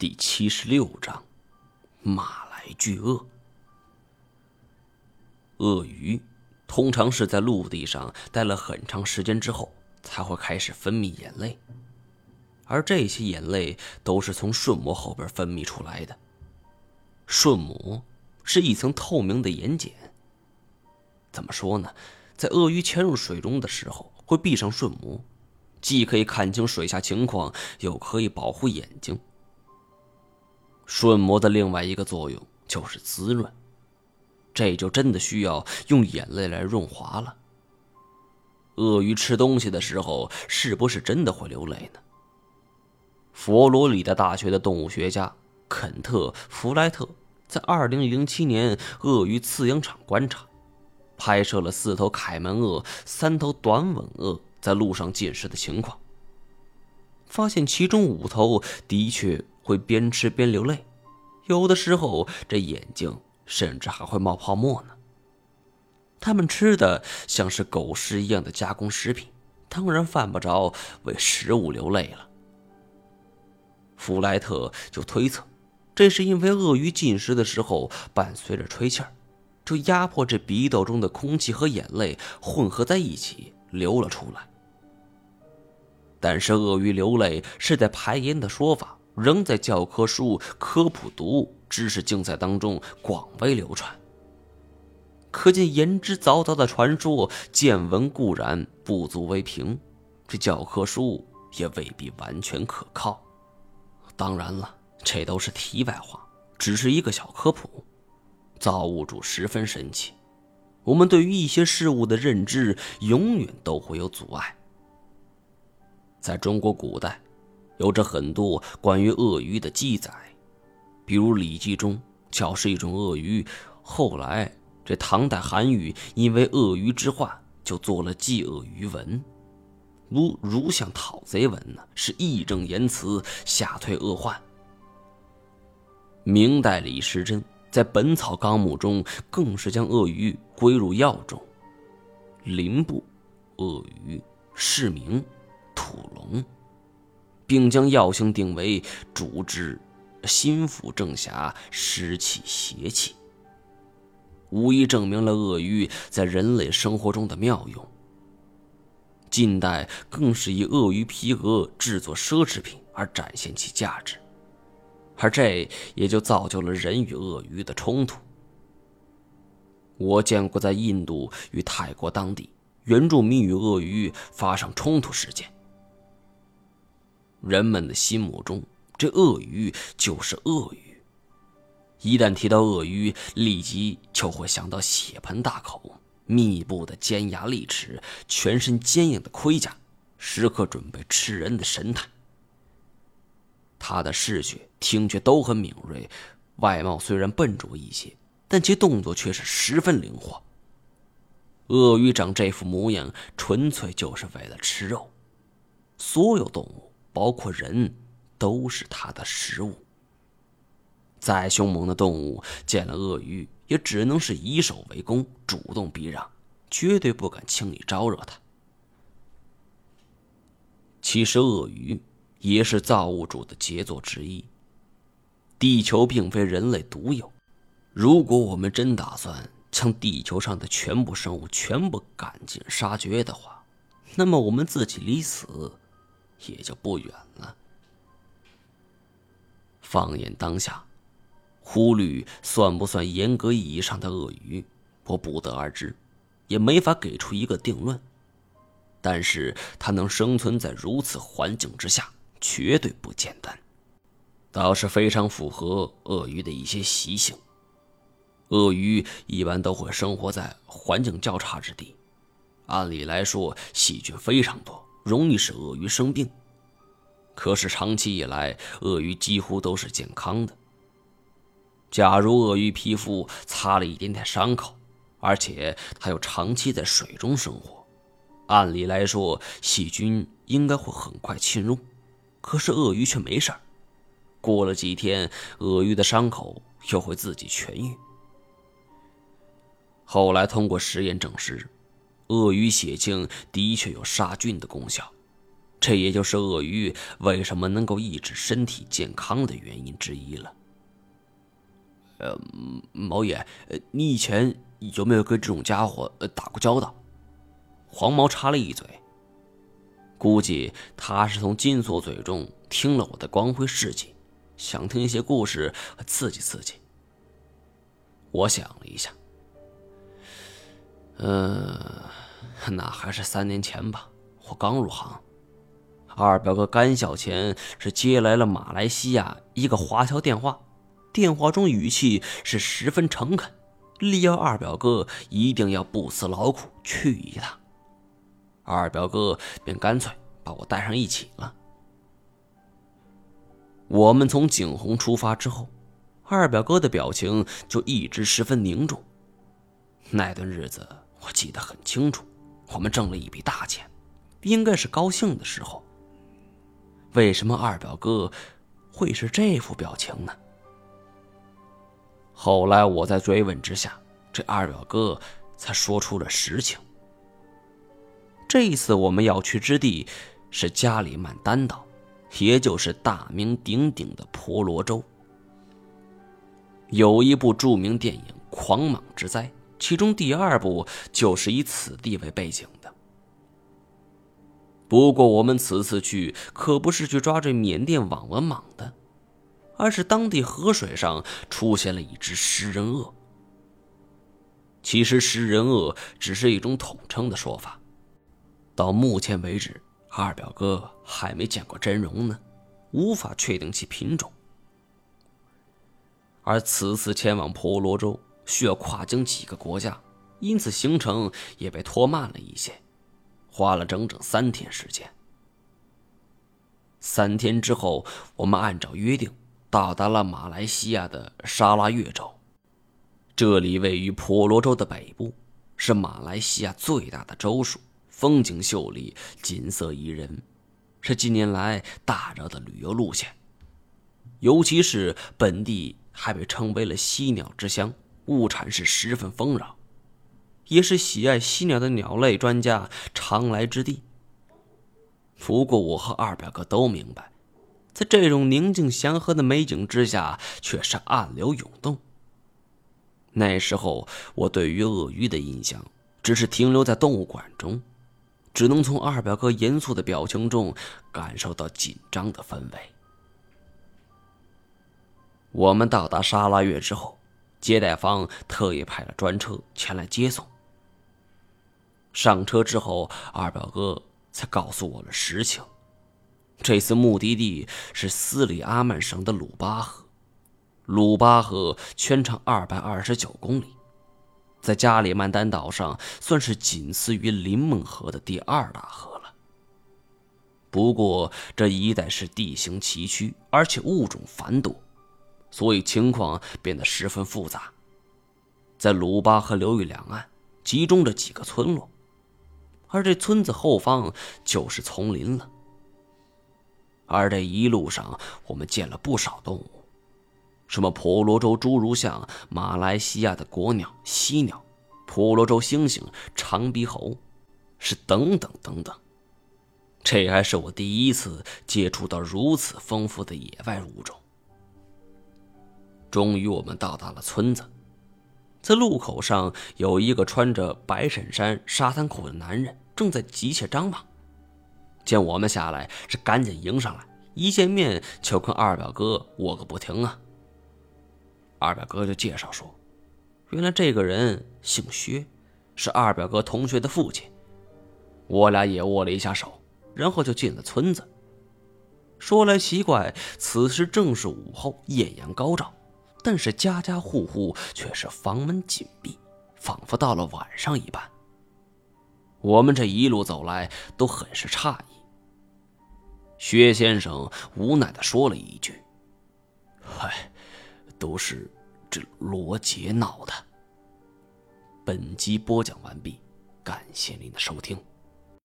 第七十六章，马来巨鳄。鳄鱼通常是在陆地上待了很长时间之后，才会开始分泌眼泪，而这些眼泪都是从瞬膜后边分泌出来的。瞬膜是一层透明的眼睑。怎么说呢？在鳄鱼潜入水中的时候，会闭上瞬膜，既可以看清水下情况，又可以保护眼睛。瞬膜的另外一个作用就是滋润，这就真的需要用眼泪来润滑了。鳄鱼吃东西的时候，是不是真的会流泪呢？佛罗里达大学的动物学家肯特·弗莱特在2007年鳄鱼饲养场观察，拍摄了四头凯门鳄、三头短吻鳄在路上进食的情况，发现其中五头的确。会边吃边流泪，有的时候这眼睛甚至还会冒泡沫呢。他们吃的像是狗食一样的加工食品，当然犯不着为食物流泪了。弗莱特就推测，这是因为鳄鱼进食的时候伴随着吹气儿，就压迫这鼻窦中的空气和眼泪混合在一起流了出来。但是鳄鱼流泪是在排烟的说法。仍在教科书、科普读物、知识竞赛当中广为流传。可见言之凿凿的传说，见闻固然不足为凭，这教科书也未必完全可靠。当然了，这都是题外话，只是一个小科普。造物主十分神奇，我们对于一些事物的认知永远都会有阻碍。在中国古代。有着很多关于鳄鱼的记载，比如《礼记》中巧是一种鳄鱼。后来，这唐代韩愈因为鳄鱼之患，就做了祭鳄鱼文，如如像讨贼文呢，是义正言辞，吓退恶患。明代李时珍在《本草纲目》中更是将鳄鱼归入药中，林部、鳄鱼、释名、土龙。并将药性定为主治心腹正邪、湿气邪气，无疑证明了鳄鱼在人类生活中的妙用。近代更是以鳄鱼皮革制作奢侈品而展现其价值，而这也就造就了人与鳄鱼的冲突。我见过在印度与泰国当地原住民与鳄鱼发生冲突事件。人们的心目中，这鳄鱼就是鳄鱼。一旦提到鳄鱼，立即就会想到血盆大口、密布的尖牙利齿、全身坚硬的盔甲，时刻准备吃人的神态。它的视觉、听觉都很敏锐，外貌虽然笨拙一些，但其动作却是十分灵活。鳄鱼长这副模样，纯粹就是为了吃肉。所有动物。包括人，都是它的食物。再凶猛的动物见了鳄鱼，也只能是以守为攻，主动避让，绝对不敢轻易招惹它。其实，鳄鱼也是造物主的杰作之一。地球并非人类独有，如果我们真打算将地球上的全部生物全部赶尽杀绝的话，那么我们自己离死。也就不远了。放眼当下，狐狸算不算严格意义上的鳄鱼，我不得而知，也没法给出一个定论。但是它能生存在如此环境之下，绝对不简单，倒是非常符合鳄鱼的一些习性。鳄鱼一般都会生活在环境较差之地，按理来说细菌非常多。容易使鳄鱼生病，可是长期以来，鳄鱼几乎都是健康的。假如鳄鱼皮肤擦了一点点伤口，而且它又长期在水中生活，按理来说细菌应该会很快侵入，可是鳄鱼却没事过了几天，鳄鱼的伤口又会自己痊愈。后来通过实验证实。鳄鱼血清的确有杀菌的功效，这也就是鳄鱼为什么能够一直身体健康的原因之一了。呃，毛爷，你以前有没有跟这种家伙打过交道？黄毛插了一嘴，估计他是从金锁嘴中听了我的光辉事迹，想听一些故事刺激刺激。我想了一下，嗯，那还是三年前吧，我刚入行。二表哥甘小钱是接来了马来西亚一个华侨电话，电话中语气是十分诚恳，力要二表哥一定要不辞劳苦去一趟。二表哥便干脆把我带上一起了。我们从景洪出发之后，二表哥的表情就一直十分凝重。那段日子我记得很清楚，我们挣了一笔大钱，应该是高兴的时候。为什么二表哥会是这副表情呢？后来我在追问之下，这二表哥才说出了实情。这一次我们要去之地是加里曼丹岛，也就是大名鼎鼎的婆罗洲。有一部著名电影《狂蟒之灾》，其中第二部就是以此地为背景。不过，我们此次去可不是去抓这缅甸网纹蟒的，而是当地河水上出现了一只食人鳄。其实，食人鳄只是一种统称的说法，到目前为止，二表哥还没见过真容呢，无法确定其品种。而此次前往婆罗洲需要跨境几个国家，因此行程也被拖慢了一些。花了整整三天时间。三天之后，我们按照约定到达了马来西亚的沙拉越州。这里位于婆罗洲的北部，是马来西亚最大的州属，风景秀丽，景色宜人，是近年来大热的旅游路线。尤其是本地还被称为了犀鸟之乡，物产是十分丰饶。也是喜爱犀鸟的鸟类专家常来之地。不过，我和二表哥都明白，在这种宁静祥和的美景之下，却是暗流涌动。那时候，我对于鳄鱼的印象只是停留在动物馆中，只能从二表哥严肃的表情中感受到紧张的氛围。我们到达沙拉月之后，接待方特意派了专车前来接送。上车之后，二表哥才告诉我了实情。这次目的地是斯里阿曼省的鲁巴河，鲁巴河全长二百二十九公里，在加里曼丹岛上算是仅次于林梦河的第二大河了。不过这一带是地形崎岖，而且物种繁多，所以情况变得十分复杂。在鲁巴河流域两岸，集中着几个村落。而这村子后方就是丛林了。而这一路上，我们见了不少动物，什么婆罗洲侏儒象、马来西亚的国鸟犀鸟、婆罗洲猩猩、长鼻猴，是等等等等。这还是我第一次接触到如此丰富的野外物种。终于，我们到达了村子。在路口上有一个穿着白衬衫、沙滩裤的男人，正在急切张望。见我们下来，是赶紧迎上来，一见面就跟二表哥握个不停啊。二表哥就介绍说：“原来这个人姓薛，是二表哥同学的父亲。”我俩也握了一下手，然后就进了村子。说来奇怪，此时正是午后，艳阳高照。但是家家户户却是房门紧闭，仿佛到了晚上一般。我们这一路走来都很是诧异。薛先生无奈的说了一句：“嗨，都是这罗杰闹的。”本集播讲完毕，感谢您的收听。